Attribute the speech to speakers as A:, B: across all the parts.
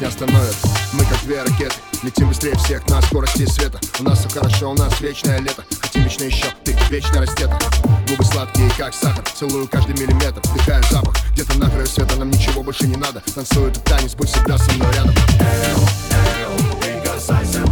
A: не остановят. Мы как две ракеты, летим быстрее всех на скорости света. У нас все хорошо, у нас вечное лето. Хотим вечно еще, ты вечно растета. Губы сладкие, как сахар, целую каждый миллиметр. Вдыхаю запах, где-то на краю света Нам ничего больше не надо, танцую этот танец, будь всегда со мной рядом.
B: Прикасайся ближе своим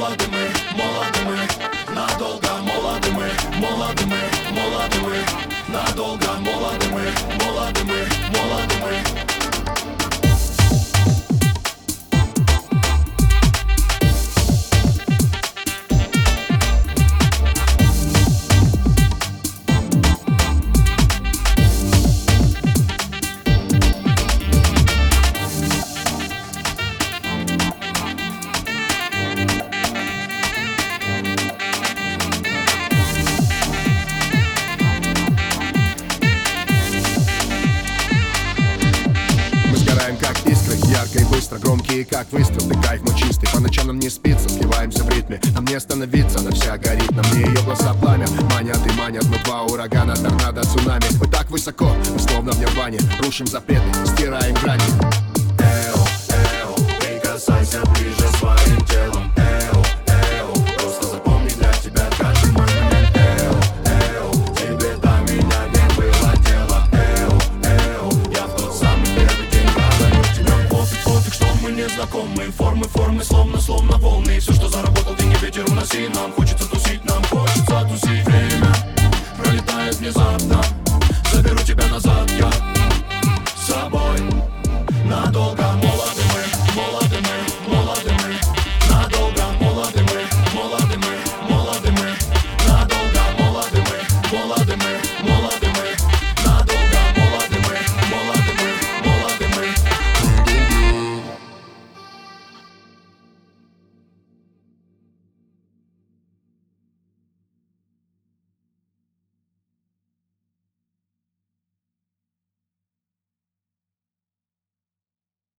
B: мы, молоды мы, молоды мы Надолго молоды мы, молоды мы, молоды мы Надолго молоды
A: Громкие как выстрел, ты кайф мой чистый. По ночам нам не спится, сливаемся в ритме. Нам не остановиться, она вся горит На мне ее глаза пламя, манят и манят Мы два урагана, торнадо, цунами. Мы так высоко, мы словно в нирване. Рушим запреты, стираем грани
B: Формы, формы, словно, словно волны. Все, что заработал, деньги ветер уноси Нам. Хочется